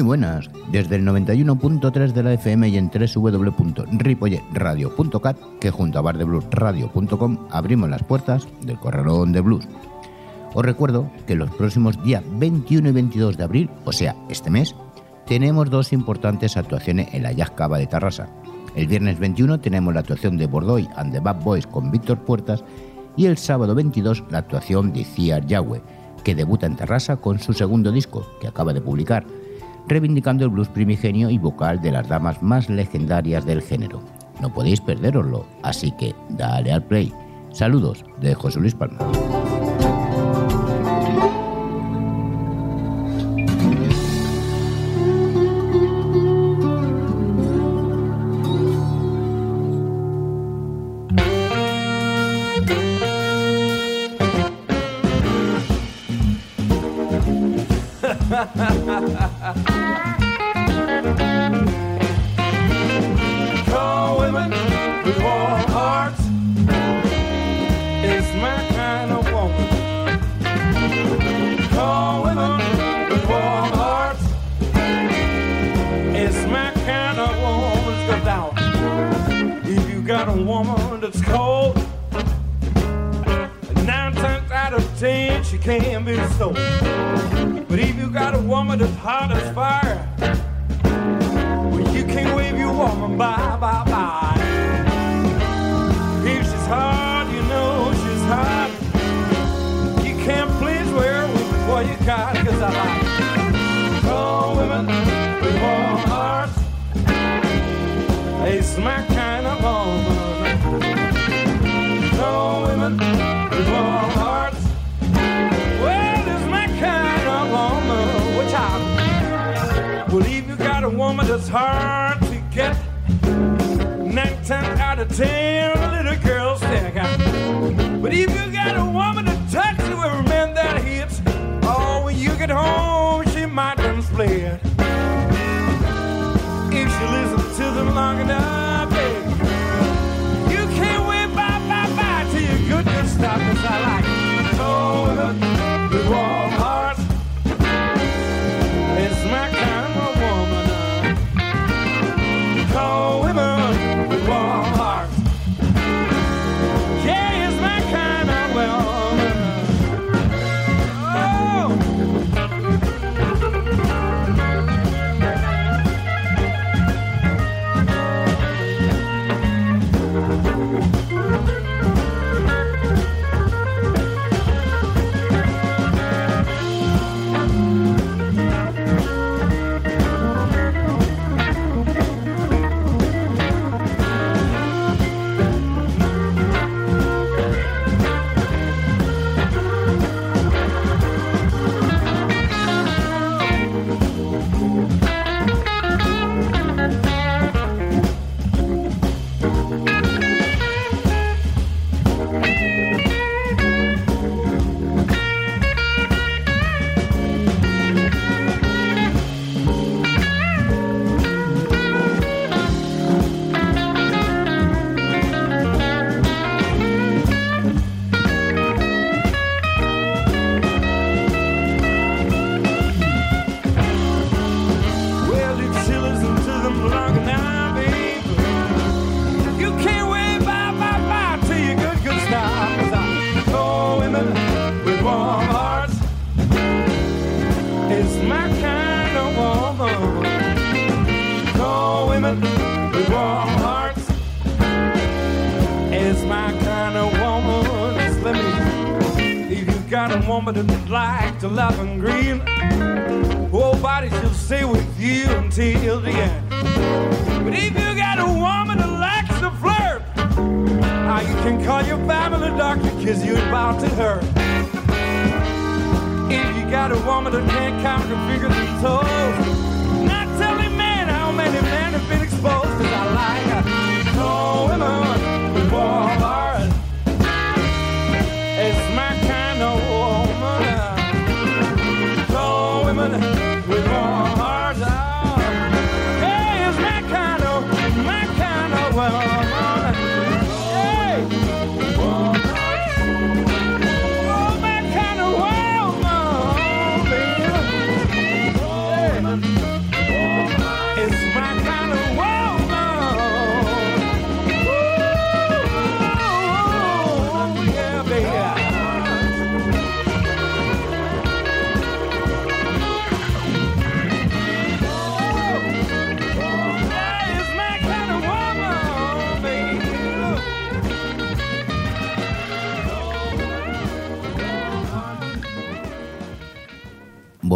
Muy buenas, desde el 91.3 de la FM y en www.ripoyeradio.cat, que junto a bardebluesradio.com abrimos las puertas del Corralón de Blues. Os recuerdo que los próximos días 21 y 22 de abril, o sea, este mes, tenemos dos importantes actuaciones en la Jazz de Tarrasa. El viernes 21 tenemos la actuación de Bordoy and the Bad Boys con Víctor Puertas y el sábado 22 la actuación de Ciar Yahweh, que debuta en Tarrasa con su segundo disco, que acaba de publicar, reivindicando el blues primigenio y vocal de las damas más legendarias del género. No podéis perderoslo, así que dale al play. Saludos de José Luis Palma. it's hard to get nine ten out of ten little girls there. But if you got a woman to touch you with a man that hits, oh, when you get home, she might dance split. If she listens to them long enough, baby, you can't wait bye bye bye till your goodness stops. I like.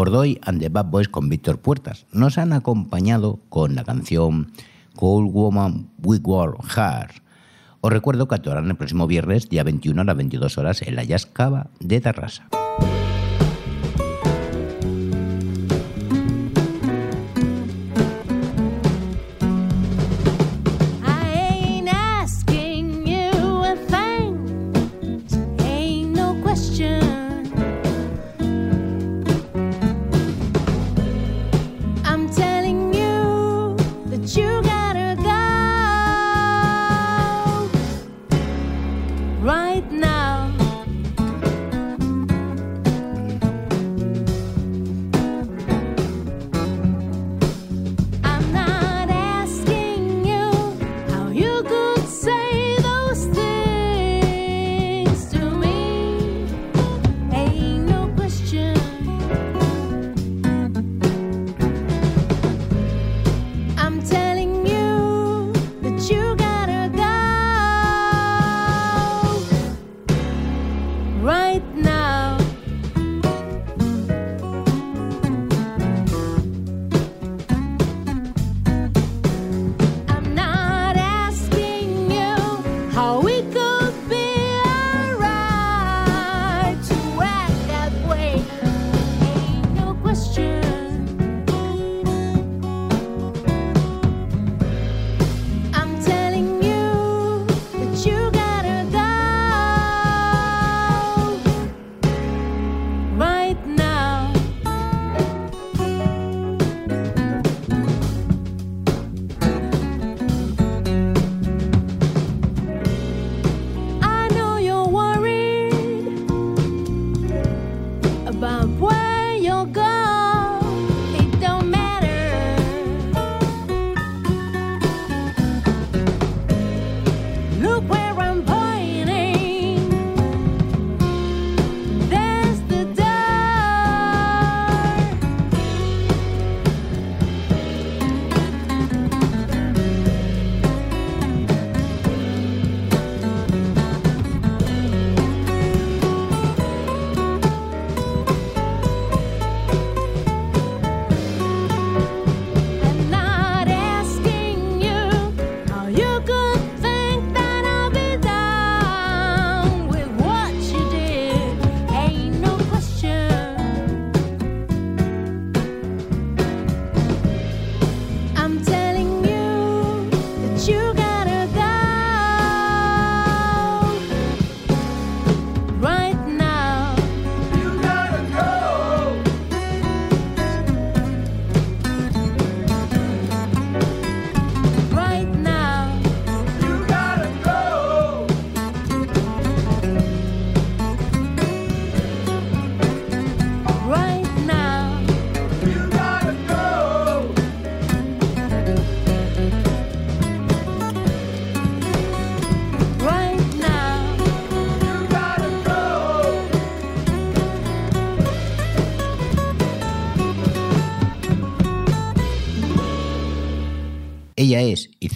Bordoy and the Bad Boys con Víctor Puertas. Nos han acompañado con la canción Cold Woman with War Heart. Os recuerdo que actuarán el próximo viernes, día 21 a las 22 horas, en la Jazz Cava de Tarrasa.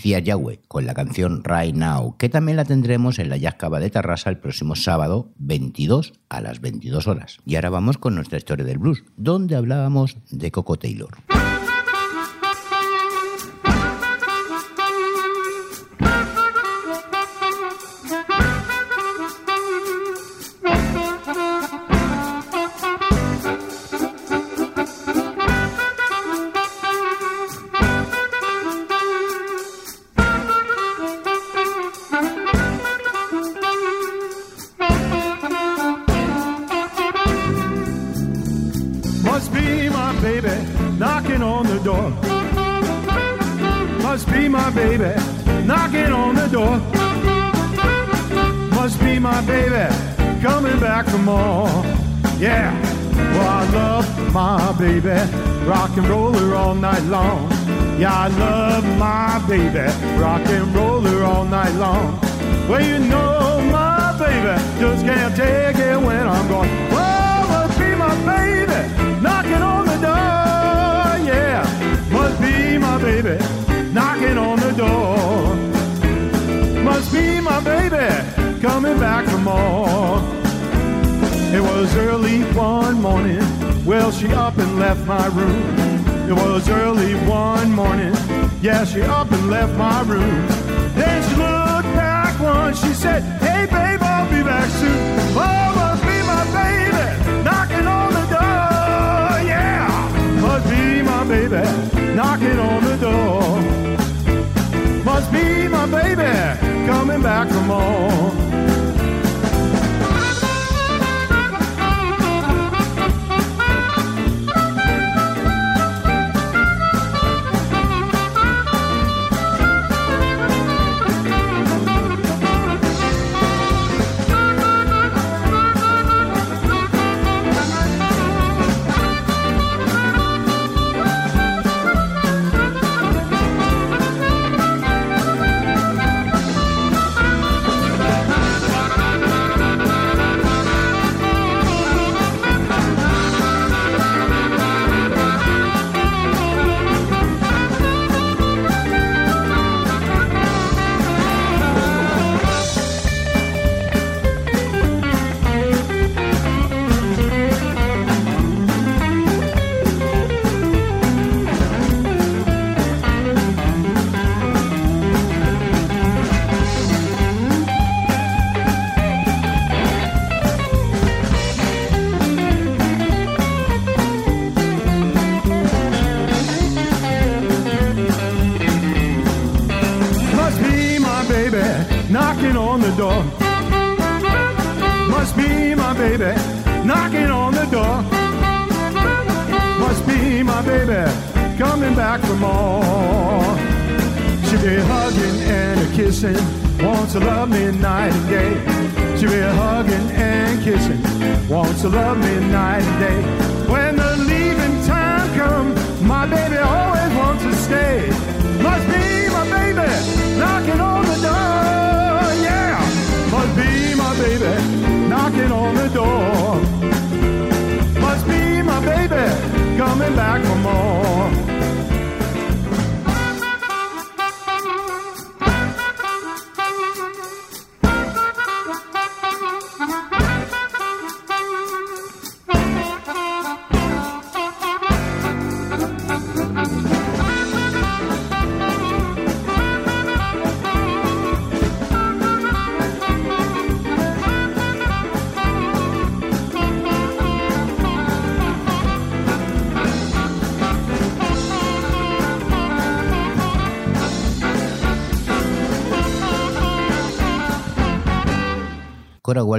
Es Icía Yahweh con la canción Right Now, que también la tendremos en la Yascaba de Tarrasa el próximo sábado 22 a las 22 horas. Y ahora vamos con nuestra historia del blues, donde hablábamos de Coco Taylor. Was early one morning Well, she up and left my room. It was early one morning. Yeah, she up and left my room. Then she looked back once. She said, Hey, babe, I'll be back soon. Oh, must be my baby knocking on the door. Yeah, must be my baby knocking on the door. Must be my baby coming back for more. baby knocking on the door. Must be my baby coming back for more. She be hugging and a kissing, wants to love me night and day. She be hugging and kissing, wants to love me night and day. When the leaving time comes, my baby always wants to stay. Must be my baby knocking on the door my baby knocking on the door. Must be my baby coming back for more.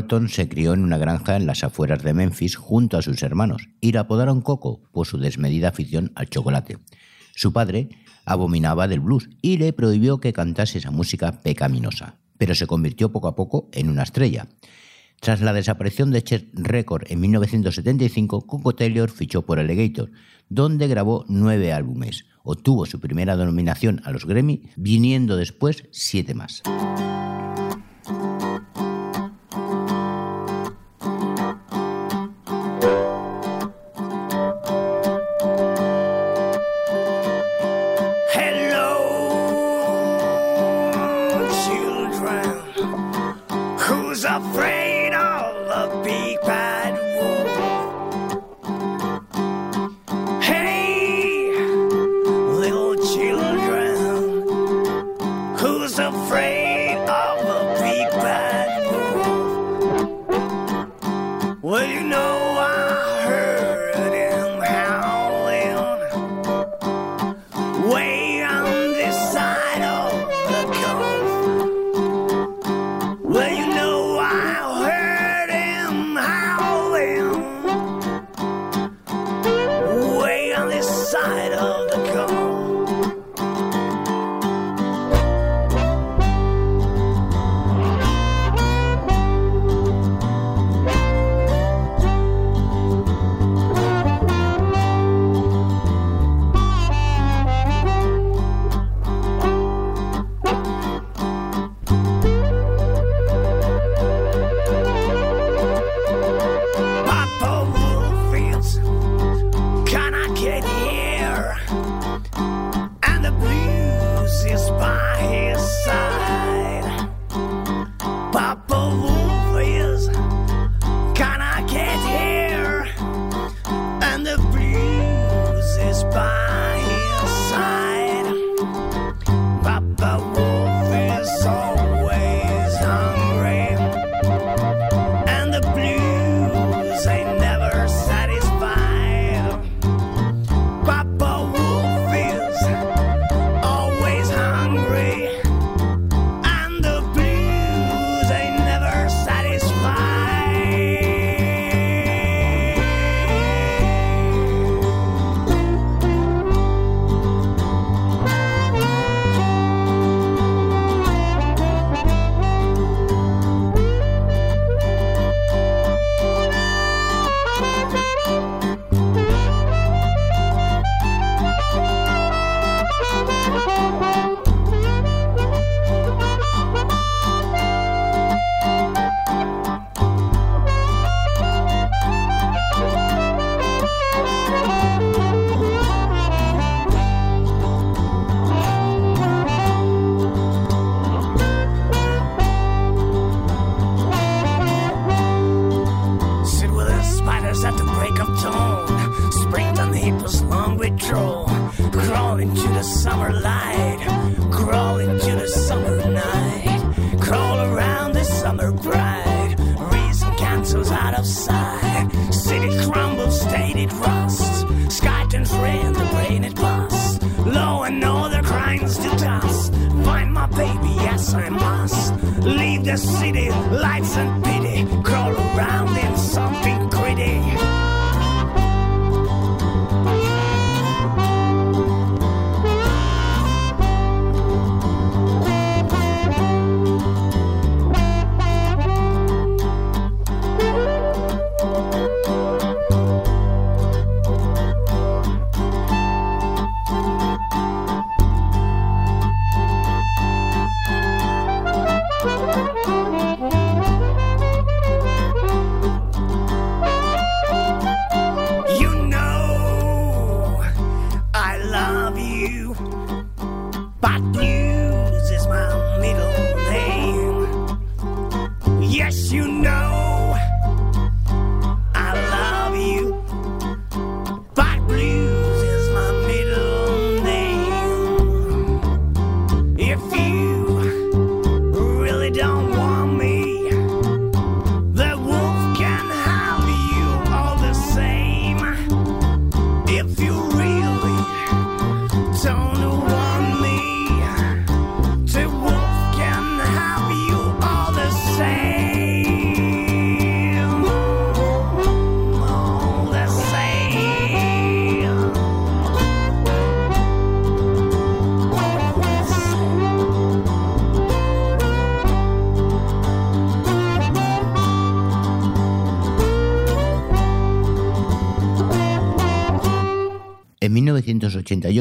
Se crió en una granja en las afueras de Memphis junto a sus hermanos y la apodaron Coco por su desmedida afición al chocolate. Su padre abominaba del blues y le prohibió que cantase esa música pecaminosa, pero se convirtió poco a poco en una estrella. Tras la desaparición de Chet Record en 1975, Coco Taylor fichó por Alligator, donde grabó nueve álbumes. Obtuvo su primera denominación a los Grammy, viniendo después siete más.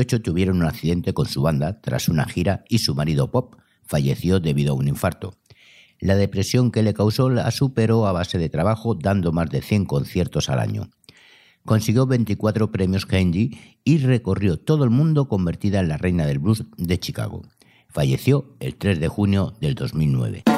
tuvieron un accidente con su banda tras una gira y su marido Pop falleció debido a un infarto. La depresión que le causó la superó a base de trabajo dando más de 100 conciertos al año. Consiguió 24 premios Candy y recorrió todo el mundo convertida en la reina del blues de Chicago. Falleció el 3 de junio del 2009.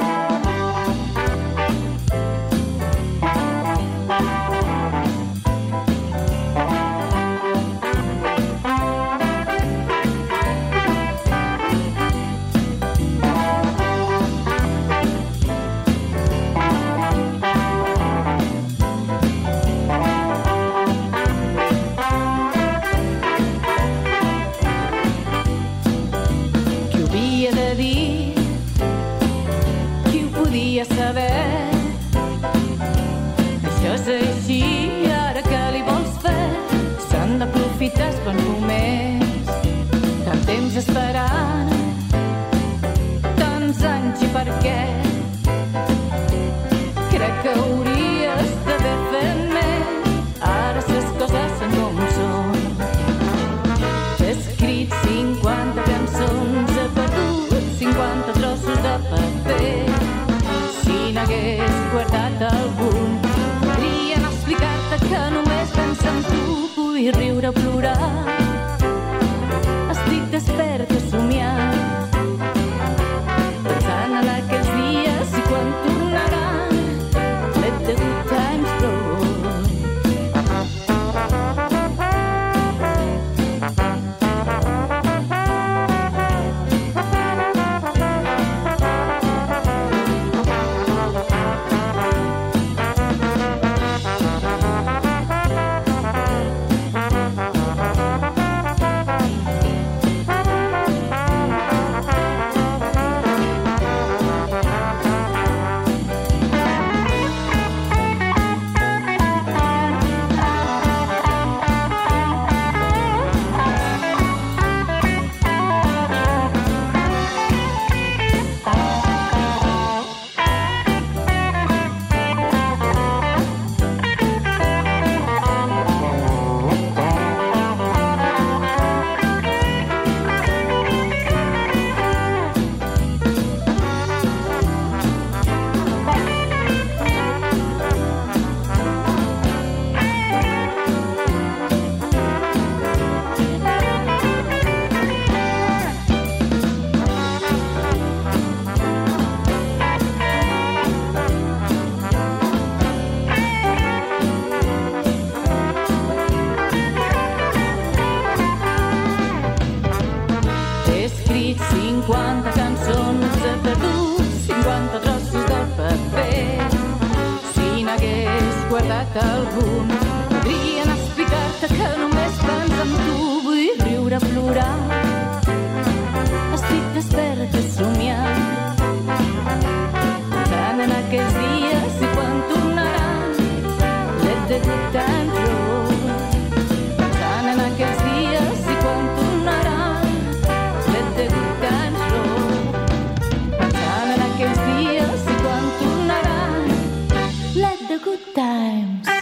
Let the good times.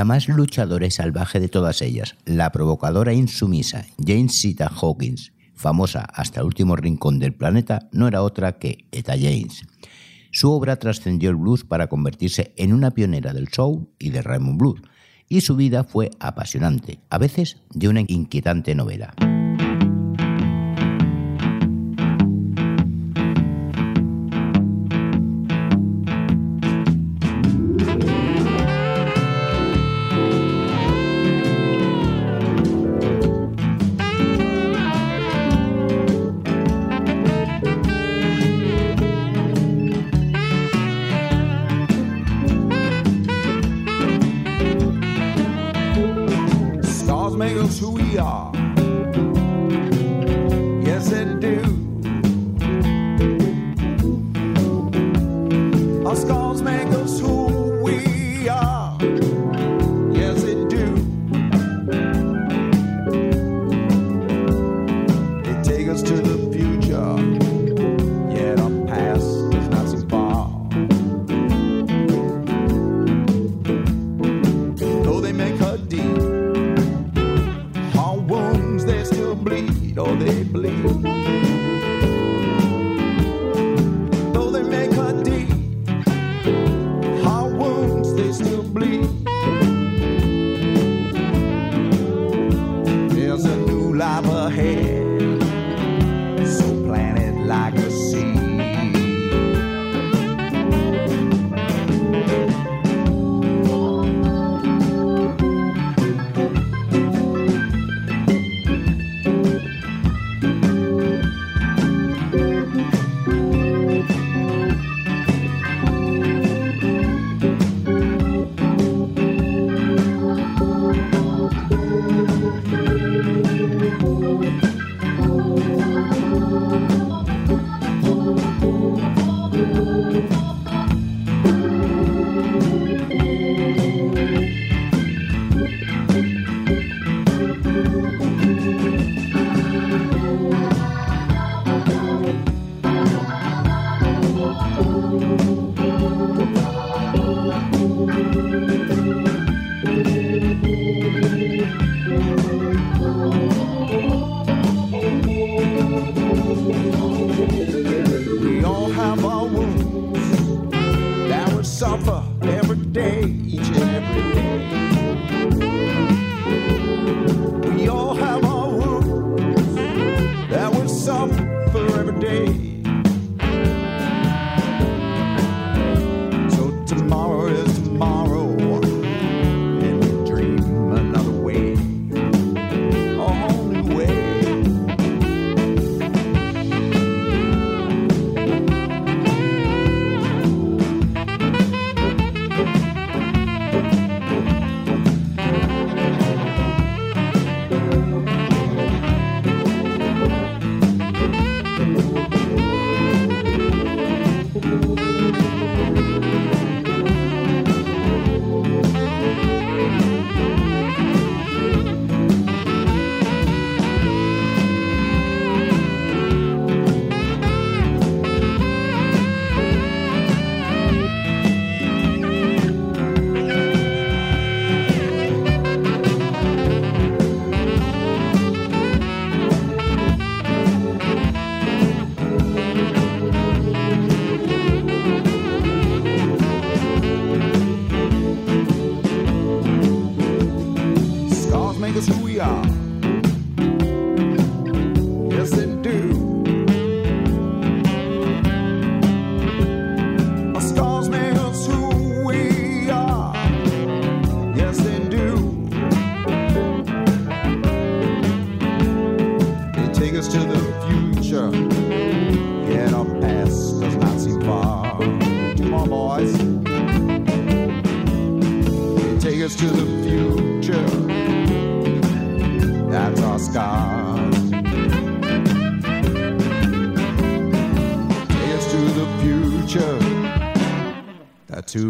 la más luchadora y salvaje de todas ellas, la provocadora insumisa Jane Sita Hawkins, famosa hasta el último rincón del planeta, no era otra que Eta James. Su obra trascendió el blues para convertirse en una pionera del soul y de Raymond Blues, y su vida fue apasionante, a veces de una inquietante novela.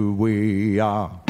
We are.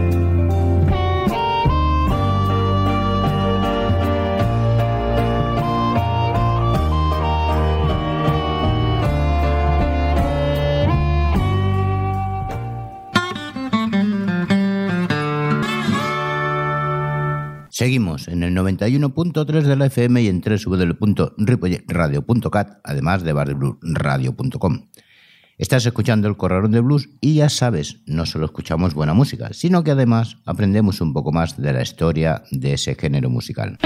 Seguimos en el 91.3 de la FM y en www.ripoyradio.cat, además de bardebluesradio.com. Estás escuchando el Corralón de Blues y ya sabes, no solo escuchamos buena música, sino que además aprendemos un poco más de la historia de ese género musical.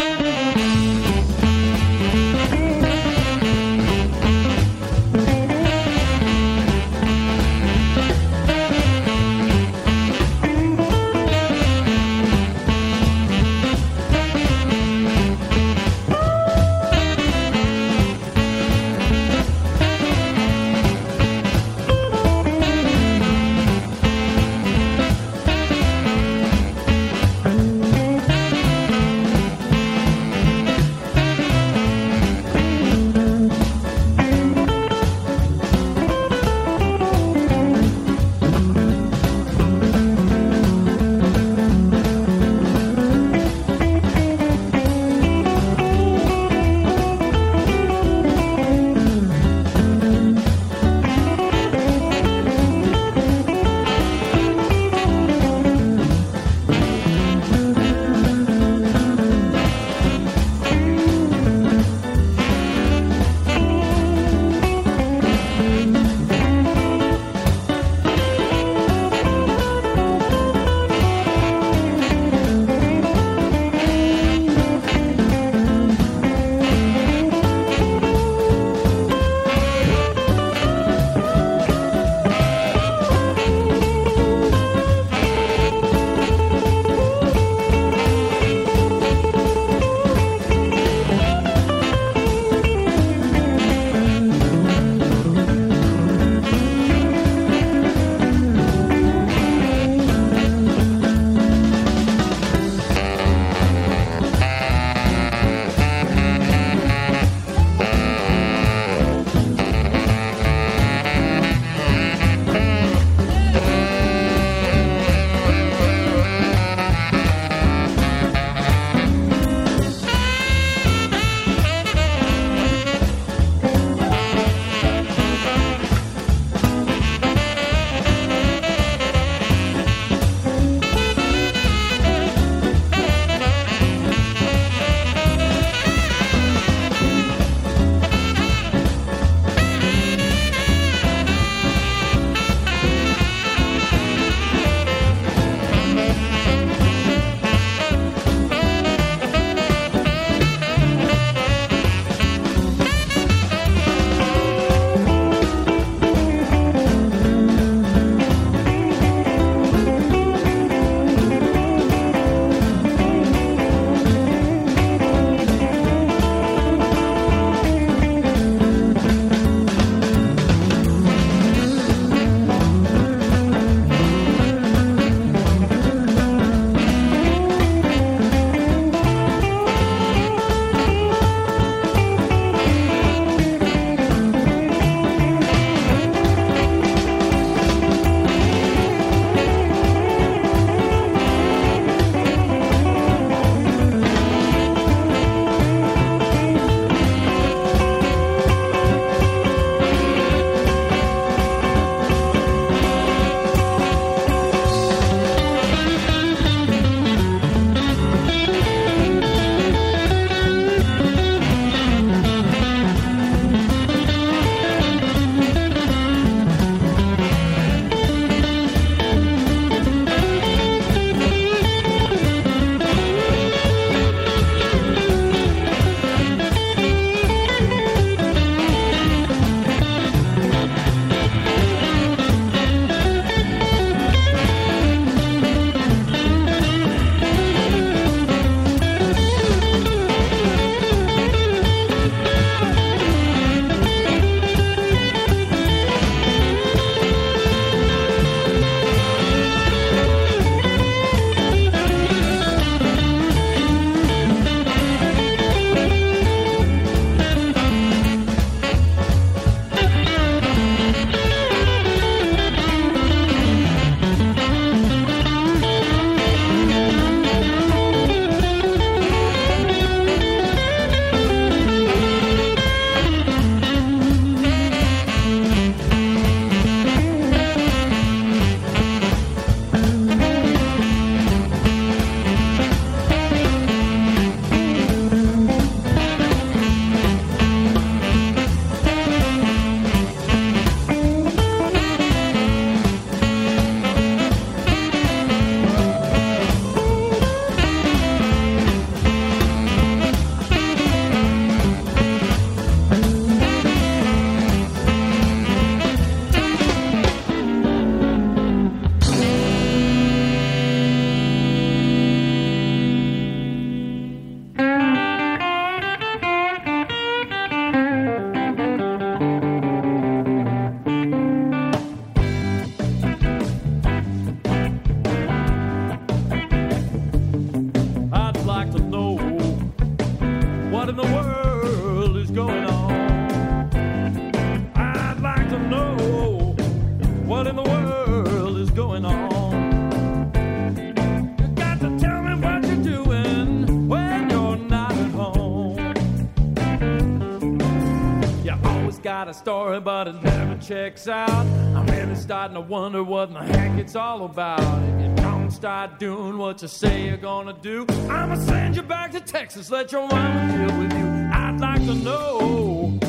Got a story, but it never checks out. I'm really starting to wonder what the heck it's all about. If you don't start doing what you say you're gonna do, I'ma send you back to Texas, let your mama deal with you. I'd like to know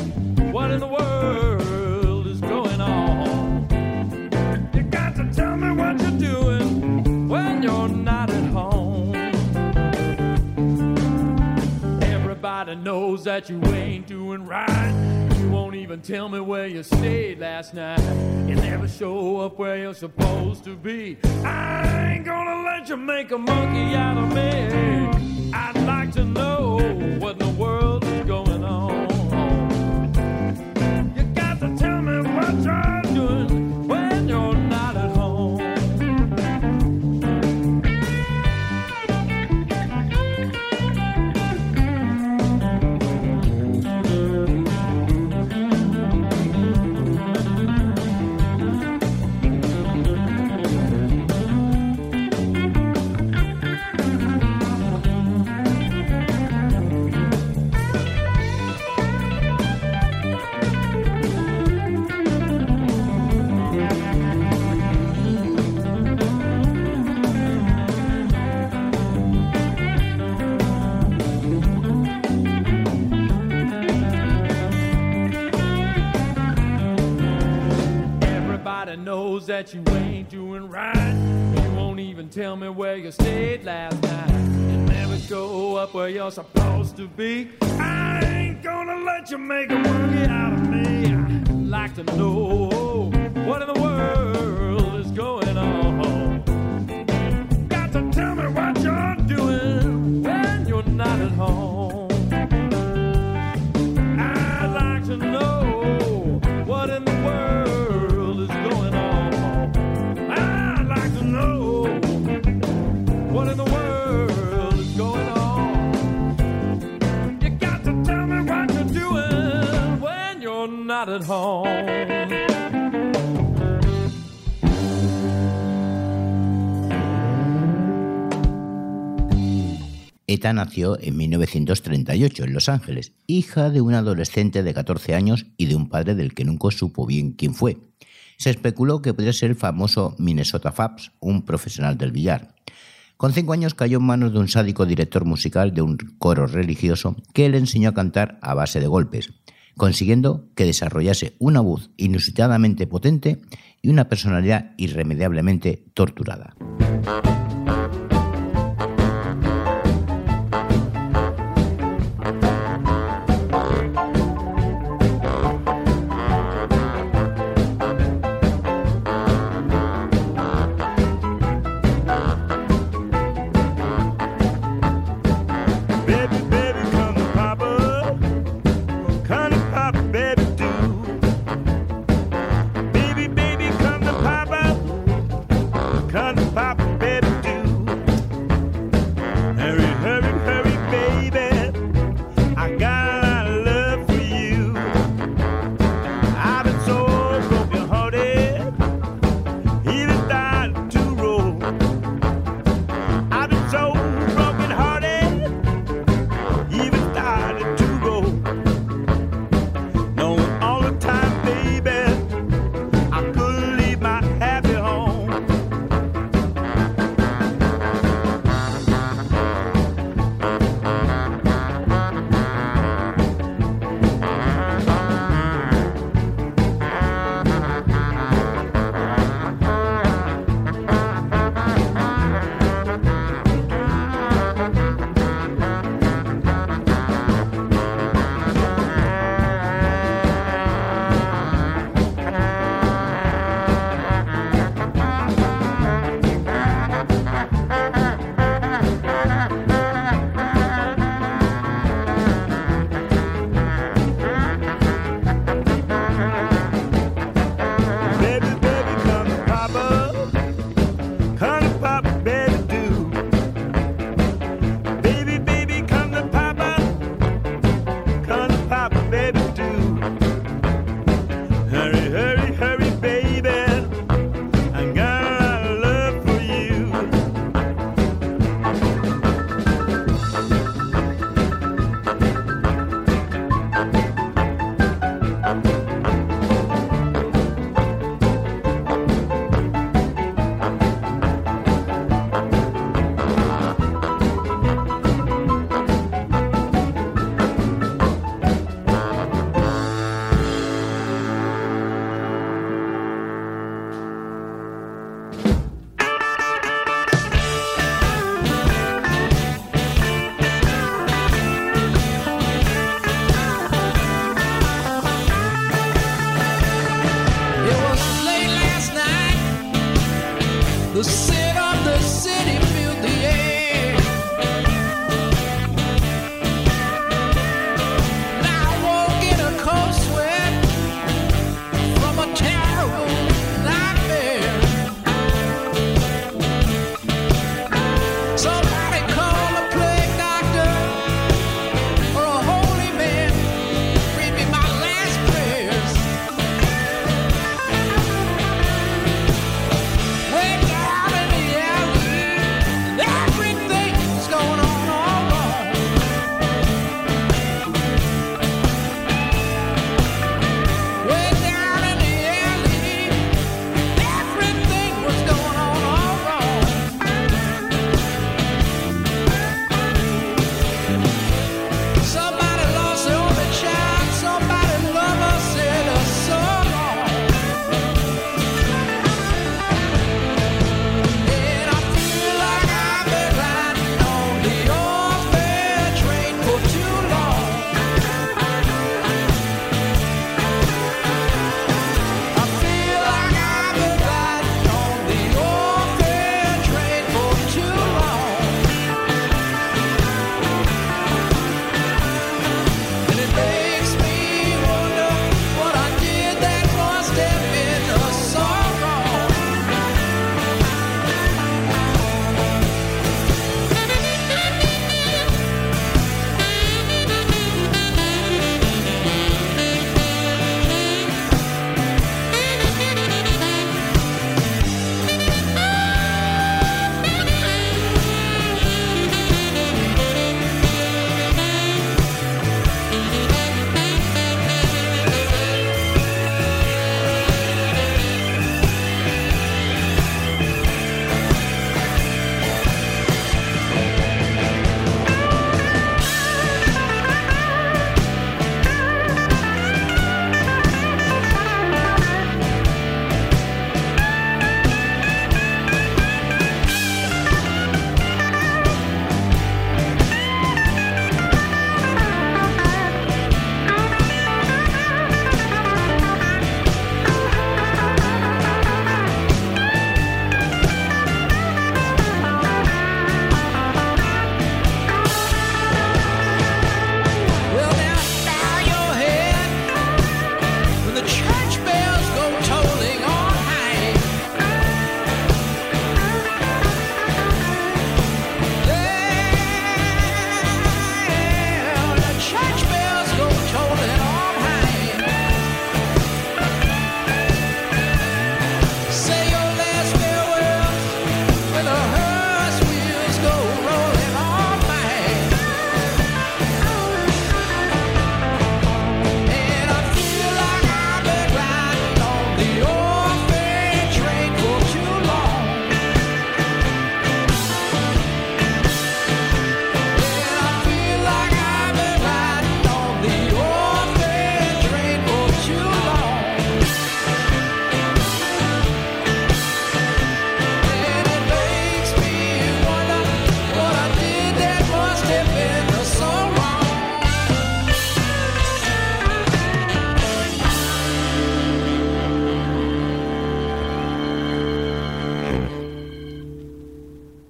what in the world is going on. You got to tell me what you're doing when you're not at home. Everybody knows that you ain't doing right. Even tell me where you stayed last night. You never show up where you're supposed to be. I ain't gonna let you make a monkey out of me. I'd like to know supposed to be. I ain't gonna let you make Nació en 1938 en Los Ángeles, hija de una adolescente de 14 años y de un padre del que nunca supo bien quién fue. Se especuló que podría ser el famoso Minnesota Fabs, un profesional del billar. Con cinco años cayó en manos de un sádico director musical de un coro religioso que le enseñó a cantar a base de golpes, consiguiendo que desarrollase una voz inusitadamente potente y una personalidad irremediablemente torturada.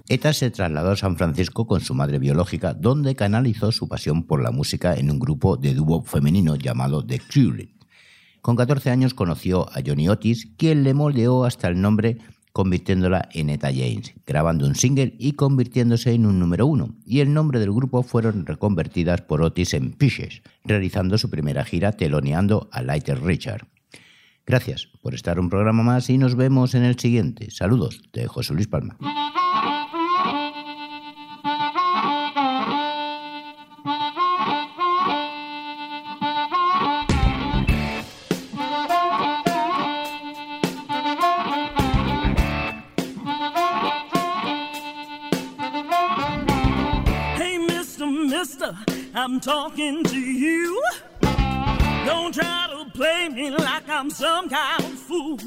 Artista se trasladó a San Francisco con su madre biológica, donde canalizó su pasión por la música en un grupo de dúo femenino llamado The Curate. Con 14 años conoció a Johnny Otis, quien le moldeó hasta el nombre convirtiéndola en Eta James, grabando un single y convirtiéndose en un número uno, y el nombre del grupo fueron reconvertidas por Otis en Pishes, realizando su primera gira teloneando a Lighter Richard. Gracias por estar un programa más y nos vemos en el siguiente. Saludos de José Luis Palma. I'm talking to you. Don't try to play me like I'm some kind of fool.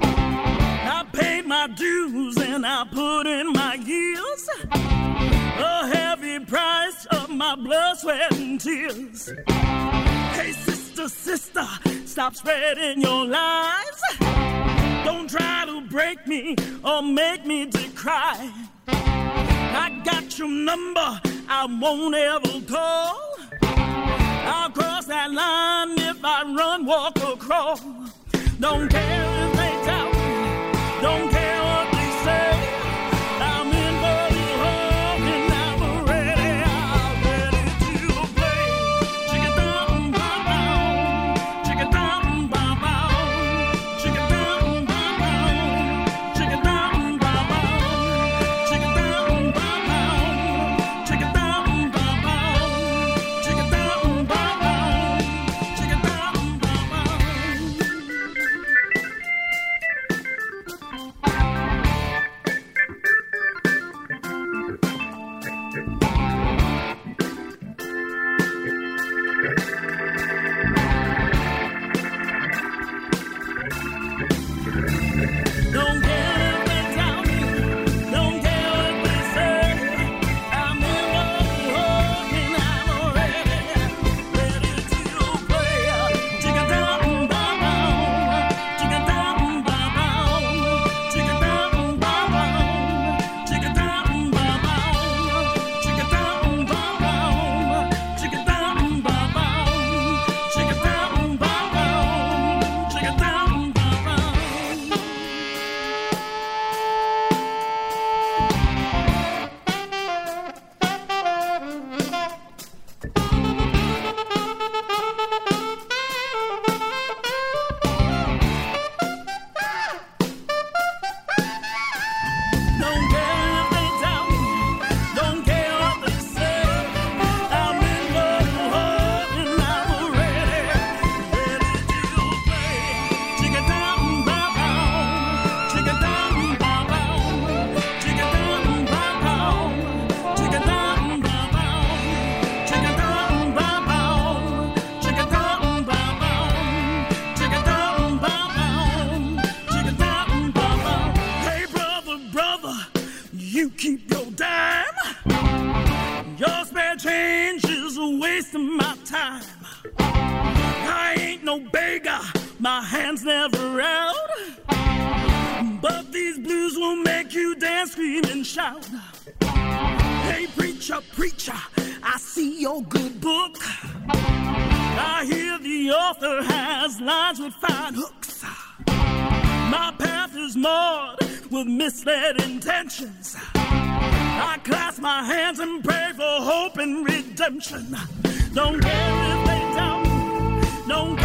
I paid my dues and I put in my years. A heavy price of my blood, sweat, and tears. Hey, sister, sister, stop spreading your lies. Don't try to break me or make me to cry. I got your number, I won't ever call. I'll cross that line if I run, walk, or crawl. Don't care if they doubt you keep your dime. Your spare change is a waste of my time. I ain't no beggar, my hands never out. But these blues will make you dance, scream, and shout. Hey, preacher, preacher, I see your good book. I hear the author has lines with fine hooks. My path is marred with misled intentions. I clasp my hands and pray for hope and redemption. Don't care if they don't